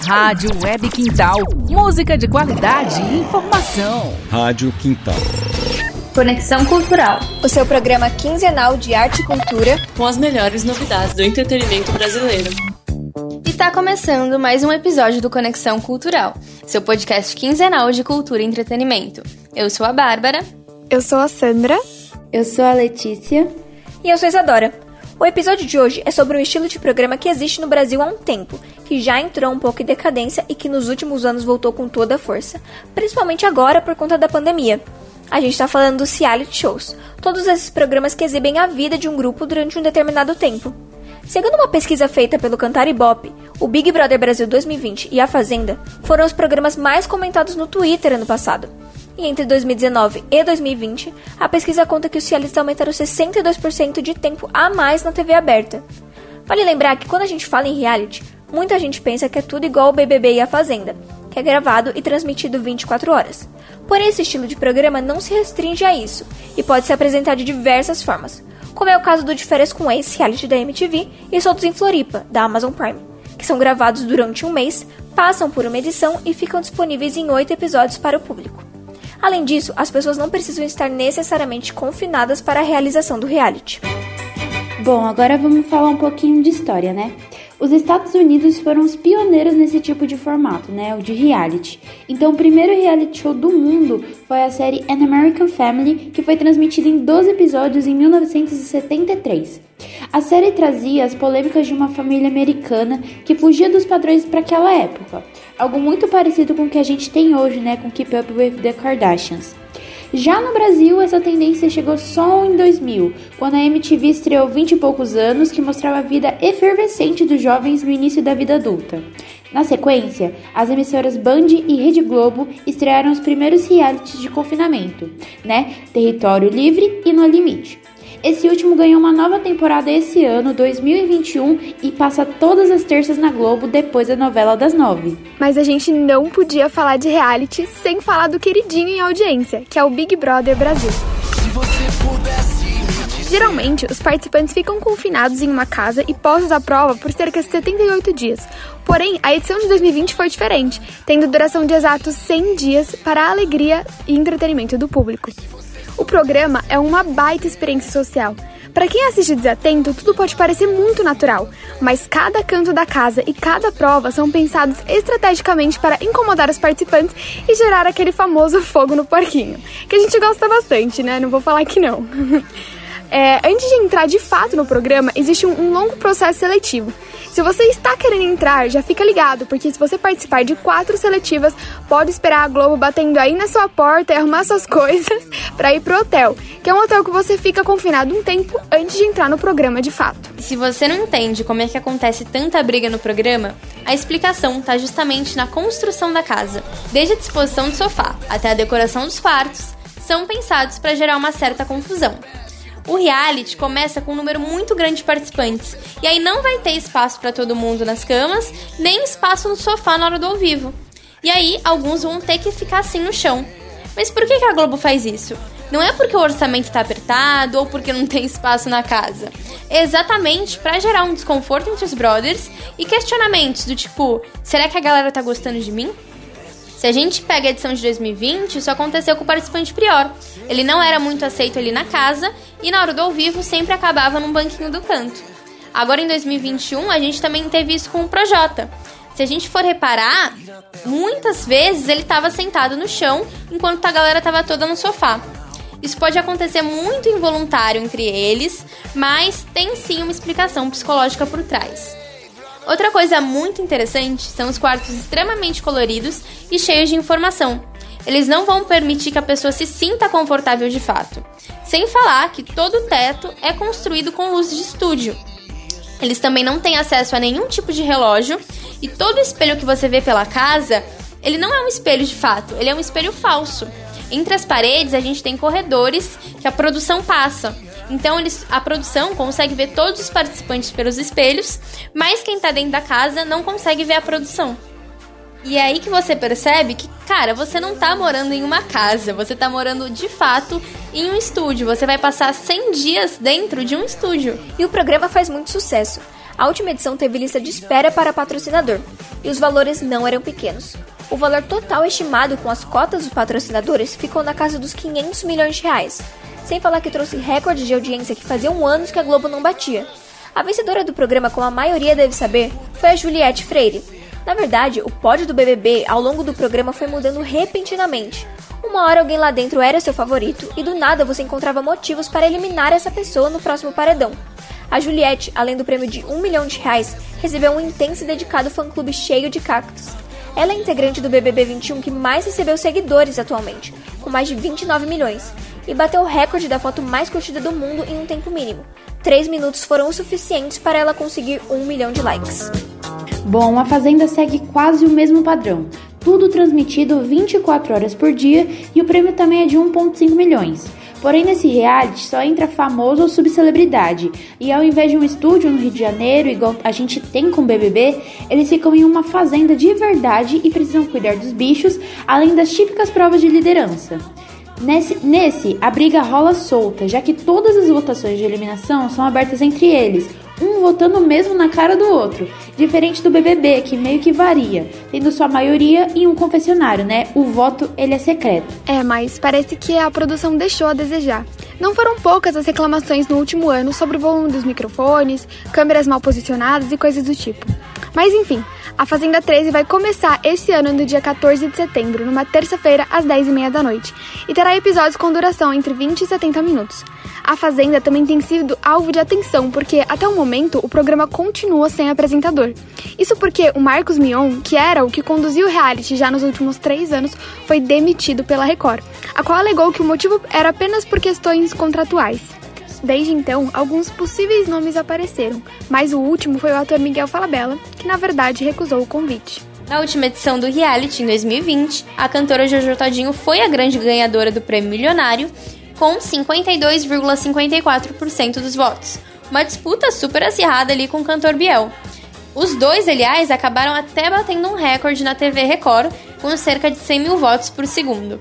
Rádio Web Quintal. Música de qualidade e informação. Rádio Quintal. Conexão Cultural. O seu programa quinzenal de arte e cultura. Com as melhores novidades do entretenimento brasileiro. E está começando mais um episódio do Conexão Cultural, seu podcast quinzenal de cultura e entretenimento. Eu sou a Bárbara. Eu sou a Sandra. Eu sou a Letícia. E eu sou a Isadora. O episódio de hoje é sobre um estilo de programa que existe no Brasil há um tempo, que já entrou um pouco em decadência e que nos últimos anos voltou com toda a força, principalmente agora por conta da pandemia. A gente está falando dos reality shows, todos esses programas que exibem a vida de um grupo durante um determinado tempo. Segundo uma pesquisa feita pelo Cantar Ibope, o Big Brother Brasil 2020 e A Fazenda foram os programas mais comentados no Twitter ano passado. E entre 2019 e 2020, a pesquisa conta que os realities aumentaram 62% de tempo a mais na TV aberta. Vale lembrar que quando a gente fala em reality, muita gente pensa que é tudo igual ao BBB e a Fazenda, que é gravado e transmitido 24 horas. Porém, esse estilo de programa não se restringe a isso e pode ser apresentado de diversas formas, como é o caso do De Férias com Ex, reality da MTV, e Soltos em Floripa, da Amazon Prime, que são gravados durante um mês, passam por uma edição e ficam disponíveis em oito episódios para o público. Além disso, as pessoas não precisam estar necessariamente confinadas para a realização do reality. Bom, agora vamos falar um pouquinho de história, né? Os Estados Unidos foram os pioneiros nesse tipo de formato, né? O de reality. Então, o primeiro reality show do mundo foi a série An American Family, que foi transmitida em 12 episódios em 1973. A série trazia as polêmicas de uma família americana que fugia dos padrões para aquela época. Algo muito parecido com o que a gente tem hoje, né? Com Keep Up with the Kardashians. Já no Brasil, essa tendência chegou só em 2000, quando a MTV estreou 20 e poucos anos, que mostrava a vida efervescente dos jovens no início da vida adulta. Na sequência, as emissoras Band e Rede Globo estrearam os primeiros realities de confinamento, né? Território Livre e No Limite. Esse último ganhou uma nova temporada esse ano, 2021, e passa todas as terças na Globo depois da novela das nove. Mas a gente não podia falar de reality sem falar do queridinho em audiência, que é o Big Brother Brasil. Geralmente, os participantes ficam confinados em uma casa e postos à prova por cerca de 78 dias. Porém, a edição de 2020 foi diferente, tendo duração de exatos 100 dias para a alegria e entretenimento do público. O programa é uma baita experiência social. Para quem assiste desatento, tudo pode parecer muito natural, mas cada canto da casa e cada prova são pensados estrategicamente para incomodar os participantes e gerar aquele famoso fogo no porquinho, que a gente gosta bastante, né? Não vou falar que não. É, antes de entrar de fato no programa, existe um, um longo processo seletivo. Se você está querendo entrar, já fica ligado, porque se você participar de quatro seletivas, pode esperar a Globo batendo aí na sua porta e arrumar suas coisas para ir pro hotel, que é um hotel que você fica confinado um tempo antes de entrar no programa de fato. Se você não entende como é que acontece tanta briga no programa, a explicação está justamente na construção da casa. Desde a disposição do sofá até a decoração dos quartos, são pensados para gerar uma certa confusão. O reality começa com um número muito grande de participantes, e aí não vai ter espaço para todo mundo nas camas, nem espaço no sofá na hora do ao vivo. E aí alguns vão ter que ficar assim no chão. Mas por que a Globo faz isso? Não é porque o orçamento está apertado ou porque não tem espaço na casa. É exatamente para gerar um desconforto entre os brothers e questionamentos do tipo: será que a galera tá gostando de mim? Se a gente pega a edição de 2020, isso aconteceu com o participante Prior. Ele não era muito aceito ali na casa e na hora do ao vivo sempre acabava num banquinho do canto. Agora em 2021, a gente também teve isso com o Projota. Se a gente for reparar, muitas vezes ele estava sentado no chão enquanto a galera estava toda no sofá. Isso pode acontecer muito involuntário entre eles, mas tem sim uma explicação psicológica por trás. Outra coisa muito interessante são os quartos extremamente coloridos e cheios de informação. Eles não vão permitir que a pessoa se sinta confortável de fato. Sem falar que todo o teto é construído com luzes de estúdio. Eles também não têm acesso a nenhum tipo de relógio e todo espelho que você vê pela casa, ele não é um espelho de fato, ele é um espelho falso. Entre as paredes a gente tem corredores que a produção passa. Então eles, a produção consegue ver todos os participantes pelos espelhos, mas quem tá dentro da casa não consegue ver a produção. E é aí que você percebe que, cara, você não tá morando em uma casa, você tá morando de fato em um estúdio. Você vai passar 100 dias dentro de um estúdio. E o programa faz muito sucesso. A última edição teve lista de espera para patrocinador, e os valores não eram pequenos. O valor total estimado com as cotas dos patrocinadores ficou na casa dos 500 milhões de reais, sem falar que trouxe recorde de audiência que faziam anos que a Globo não batia. A vencedora do programa, como a maioria deve saber, foi a Juliette Freire. Na verdade, o pódio do BBB ao longo do programa foi mudando repentinamente. Uma hora alguém lá dentro era seu favorito e do nada você encontrava motivos para eliminar essa pessoa no próximo paredão. A Juliette, além do prêmio de um milhão de reais, recebeu um intenso e dedicado fã-clube cheio de cactos. Ela é integrante do BBB 21 que mais recebeu seguidores atualmente, com mais de 29 milhões, e bateu o recorde da foto mais curtida do mundo em um tempo mínimo. Três minutos foram o suficientes para ela conseguir um milhão de likes. Bom, a Fazenda segue quase o mesmo padrão. Tudo transmitido 24 horas por dia e o prêmio também é de 1,5 milhões. Porém, nesse reality só entra famoso ou subcelebridade. E ao invés de um estúdio no Rio de Janeiro, igual a gente tem com o BBB, eles ficam em uma fazenda de verdade e precisam cuidar dos bichos, além das típicas provas de liderança. Nesse, nesse, a briga rola solta, já que todas as votações de eliminação são abertas entre eles, um votando mesmo na cara do outro. Diferente do BBB, que meio que varia, tendo sua maioria em um confessionário, né? O voto, ele é secreto. É, mas parece que a produção deixou a desejar. Não foram poucas as reclamações no último ano sobre o volume dos microfones, câmeras mal posicionadas e coisas do tipo. Mas enfim, a Fazenda 13 vai começar esse ano no dia 14 de setembro, numa terça-feira, às 10h30 da noite, e terá episódios com duração entre 20 e 70 minutos. A Fazenda também tem sido alvo de atenção, porque até o momento o programa continua sem apresentador. Isso porque o Marcos Mion, que era o que conduziu o reality já nos últimos três anos, foi demitido pela Record, a qual alegou que o motivo era apenas por questões contratuais. Desde então, alguns possíveis nomes apareceram, mas o último foi o ator Miguel Falabella, que na verdade recusou o convite. Na última edição do reality, em 2020, a cantora Jojo Todinho foi a grande ganhadora do prêmio milionário, com 52,54% dos votos. Uma disputa super acirrada ali com o cantor Biel. Os dois, aliás, acabaram até batendo um recorde na TV Record, com cerca de 100 mil votos por segundo.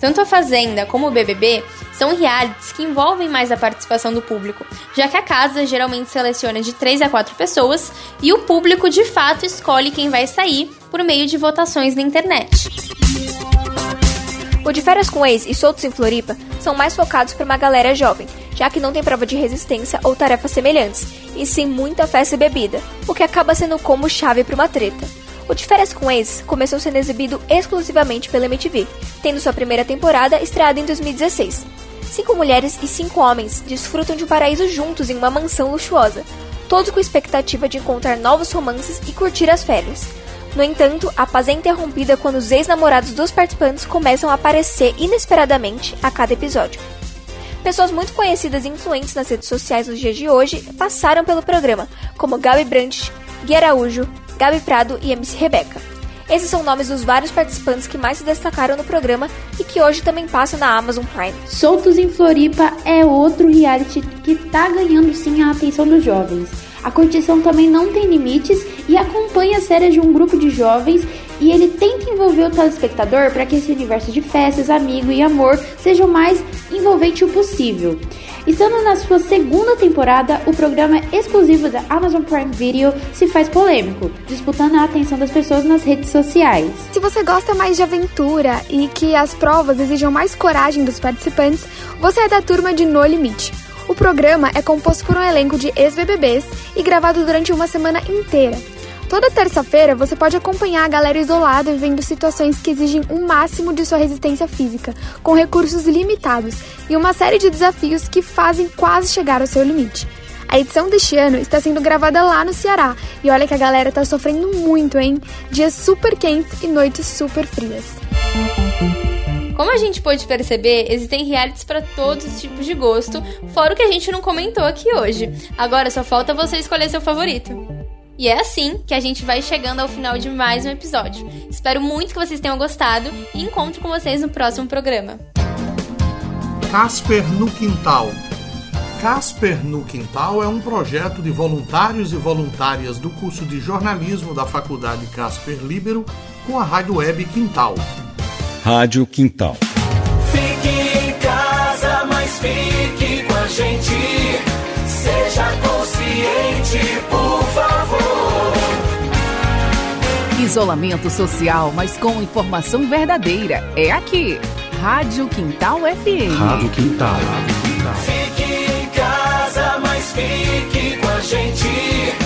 Tanto a Fazenda como o BBB são realities que envolvem mais a participação do público, já que a casa geralmente seleciona de 3 a 4 pessoas e o público de fato escolhe quem vai sair por meio de votações na internet. O de Férias com Ex e Soltos em Floripa são mais focados para uma galera jovem, já que não tem prova de resistência ou tarefas semelhantes, e sim muita festa e bebida, o que acaba sendo como chave para uma treta. O De Férias com Ex começou sendo exibido exclusivamente pela MTV, tendo sua primeira temporada estreada em 2016. Cinco mulheres e cinco homens desfrutam de um paraíso juntos em uma mansão luxuosa, todos com expectativa de encontrar novos romances e curtir as férias. No entanto, a paz é interrompida quando os ex-namorados dos participantes começam a aparecer inesperadamente a cada episódio. Pessoas muito conhecidas e influentes nas redes sociais nos dias de hoje passaram pelo programa, como Gabi Brandt, Gui Araújo, Gabi Prado e MC Rebeca. Esses são nomes dos vários participantes que mais se destacaram no programa e que hoje também passam na Amazon Prime. Soltos em Floripa é outro reality que tá ganhando sim a atenção dos jovens. A curtição também não tem limites e acompanha a série de um grupo de jovens e ele tenta envolver o telespectador para que esse universo de festas, amigo e amor seja o mais envolvente possível. Estando na sua segunda temporada, o programa exclusivo da Amazon Prime Video se faz polêmico, disputando a atenção das pessoas nas redes sociais. Se você gosta mais de aventura e que as provas exijam mais coragem dos participantes, você é da turma de No Limite. O programa é composto por um elenco de ex-BBBs e gravado durante uma semana inteira. Toda terça-feira você pode acompanhar a galera isolada vivendo situações que exigem um máximo de sua resistência física, com recursos limitados e uma série de desafios que fazem quase chegar ao seu limite. A edição deste ano está sendo gravada lá no Ceará e olha que a galera tá sofrendo muito, hein? Dias super quentes e noites super frias. Como a gente pôde perceber, existem realities para todos os tipos de gosto, fora o que a gente não comentou aqui hoje. Agora só falta você escolher seu favorito. E é assim que a gente vai chegando ao final de mais um episódio. Espero muito que vocês tenham gostado e encontro com vocês no próximo programa. Casper no Quintal. Casper no Quintal é um projeto de voluntários e voluntárias do curso de jornalismo da Faculdade Casper Libero com a rádio web Quintal. Rádio Quintal. Isolamento social, mas com informação verdadeira. É aqui. Rádio Quintal FM. Rádio Quintal. Fique em casa, mas fique com a gente.